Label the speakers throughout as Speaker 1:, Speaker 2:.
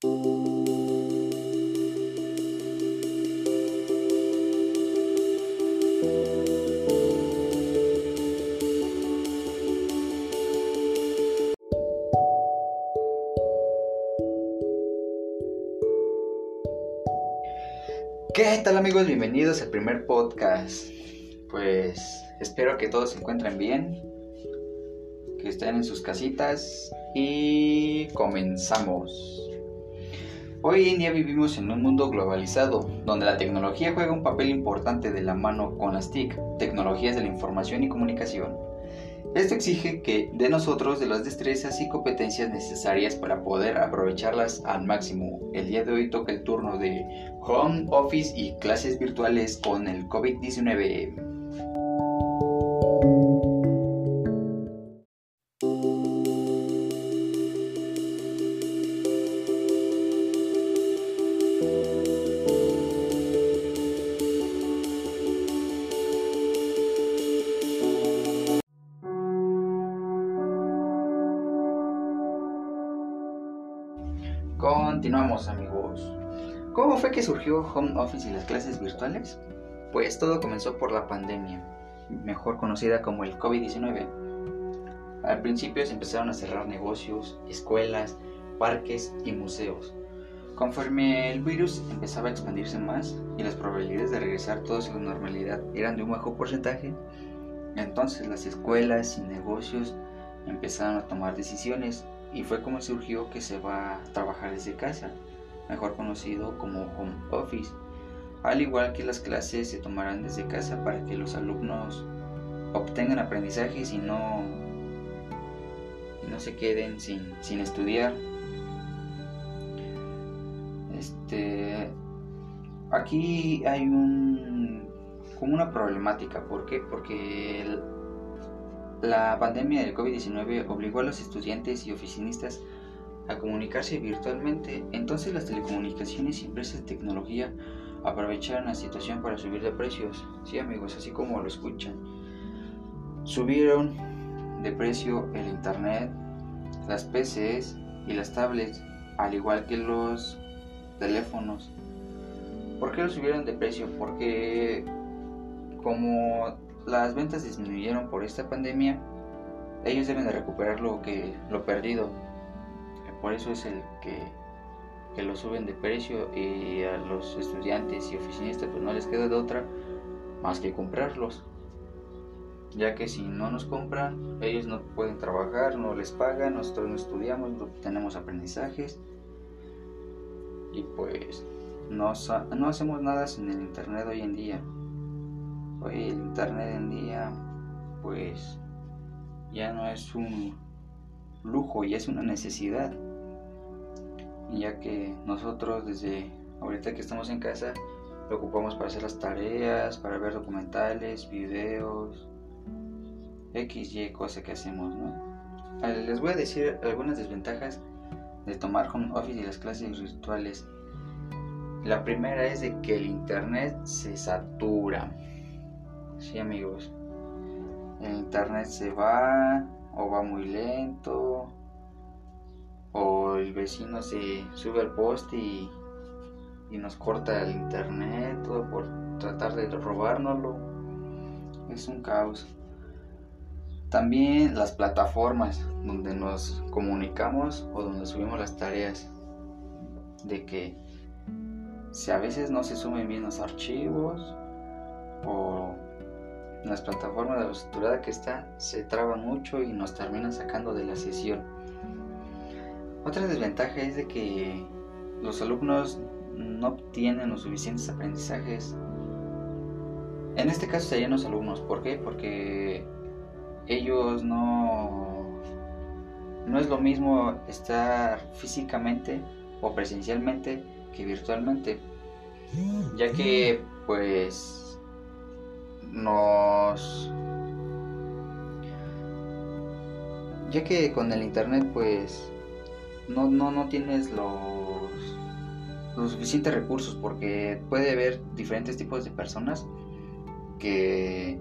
Speaker 1: ¿Qué tal amigos? Bienvenidos al primer podcast. Pues espero que todos se encuentren bien, que estén en sus casitas y comenzamos. Hoy en día vivimos en un mundo globalizado, donde la tecnología juega un papel importante de la mano con las TIC, tecnologías de la información y comunicación. Esto exige que de nosotros de las destrezas y competencias necesarias para poder aprovecharlas al máximo. El día de hoy toca el turno de home office y clases virtuales con el COVID-19. Continuamos amigos. ¿Cómo fue que surgió Home Office y las clases virtuales? Pues todo comenzó por la pandemia, mejor conocida como el COVID-19. Al principio se empezaron a cerrar negocios, escuelas, parques y museos. Conforme el virus empezaba a expandirse más y las probabilidades de regresar todos a la normalidad eran de un bajo porcentaje, entonces las escuelas y negocios empezaron a tomar decisiones y fue como surgió que se va a trabajar desde casa, mejor conocido como home office, al igual que las clases se tomarán desde casa para que los alumnos obtengan aprendizajes y no, no se queden sin, sin estudiar. Este, aquí hay un, como una problemática, ¿por qué? Porque la pandemia del COVID-19 obligó a los estudiantes y oficinistas a comunicarse virtualmente, entonces las telecomunicaciones y empresas de tecnología aprovecharon la situación para subir de precios. Sí amigos, así como lo escuchan. Subieron de precio el internet, las PCs y las tablets, al igual que los teléfonos. ¿Por qué lo subieron de precio? Porque como las ventas disminuyeron por esta pandemia, ellos deben de recuperar lo que lo perdido. Por eso es el que, que lo suben de precio y a los estudiantes y oficinistas pues no les queda de otra más que comprarlos. Ya que si no nos compran, ellos no pueden trabajar, no les pagan, nosotros no estudiamos, no tenemos aprendizajes y pues no, no hacemos nada sin el internet hoy en día. Hoy el internet en día pues ya no es un lujo, ya es una necesidad. Ya que nosotros desde ahorita que estamos en casa lo ocupamos para hacer las tareas, para ver documentales, videos, X, Y, cosa que hacemos, ¿no? Les voy a decir algunas desventajas de tomar home office y las clases virtuales. La primera es de que el internet se satura. Sí, amigos. El internet se va o va muy lento o el vecino se sube al poste y, y nos corta el internet todo por tratar de robárnoslo. Es un caos. También las plataformas donde nos comunicamos o donde subimos las tareas. De que si a veces no se suben bien los archivos o las plataformas de la saturada que está se traba mucho y nos terminan sacando de la sesión. Otra desventaja es de que los alumnos no obtienen los suficientes aprendizajes. En este caso serían los alumnos. ¿Por qué? Porque ellos no... No es lo mismo estar físicamente o presencialmente que virtualmente. Ya que pues nos ya que con el internet pues no, no, no tienes los, los suficientes recursos porque puede haber diferentes tipos de personas que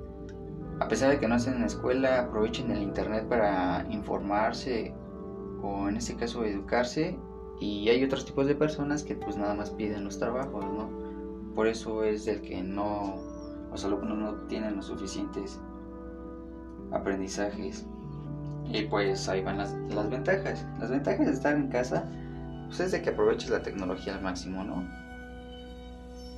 Speaker 1: a pesar de que no hacen en la escuela aprovechen el internet para informarse o en este caso educarse Y hay otros tipos de personas que pues nada más piden los trabajos, ¿no? Por eso es el que no, los alumnos no tienen los suficientes aprendizajes. Y pues ahí van las, las ventajas. Las ventajas de estar en casa pues es de que aproveches la tecnología al máximo, ¿no?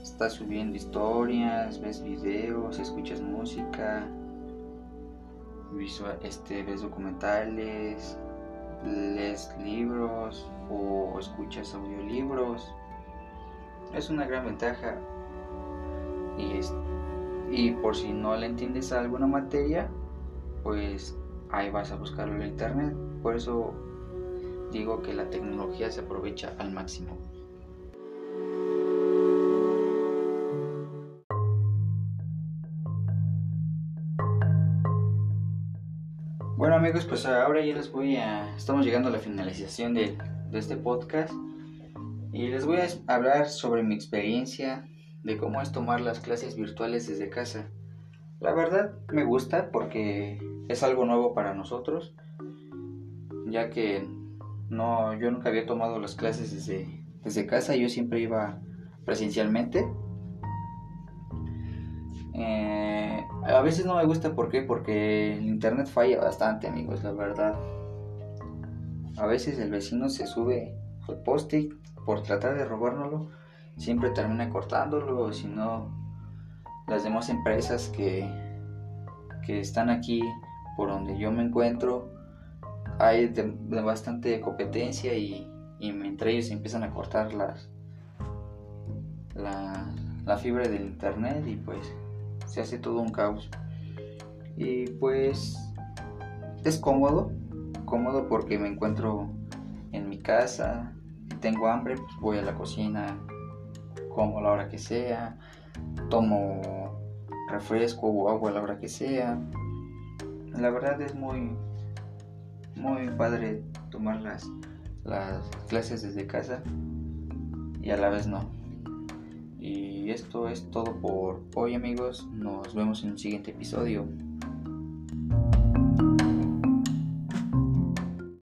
Speaker 1: Estás subiendo historias, ves videos, escuchas música, visual, este, ves documentales, lees libros o escuchas audiolibros. Es una gran ventaja. Y, y por si no le entiendes a alguna materia, pues ahí vas a buscarlo en internet. Por eso digo que la tecnología se aprovecha al máximo. Bueno amigos, pues ahora ya les voy a... Estamos llegando a la finalización de, de este podcast y les voy a hablar sobre mi experiencia de cómo es tomar las clases virtuales desde casa. La verdad me gusta porque es algo nuevo para nosotros, ya que no, yo nunca había tomado las clases desde, desde casa, yo siempre iba presencialmente. Eh, a veces no me gusta, ¿por? Porque el internet falla bastante, amigos, la verdad. A veces el vecino se sube al poste por tratar de robárnoslo, siempre termina cortándolo, si no, las demás empresas que, que están aquí por donde yo me encuentro hay bastante competencia y, entre ellos empiezan a cortar las, la, la fibra del internet y pues se hace todo un caos. Y pues es cómodo, cómodo porque me encuentro en mi casa, tengo hambre, pues voy a la cocina, como la hora que sea, tomo refresco o agua la hora que sea, la verdad es muy, muy padre tomar las, las clases desde casa y a la vez no. Y esto es todo por hoy amigos, nos vemos en un siguiente episodio.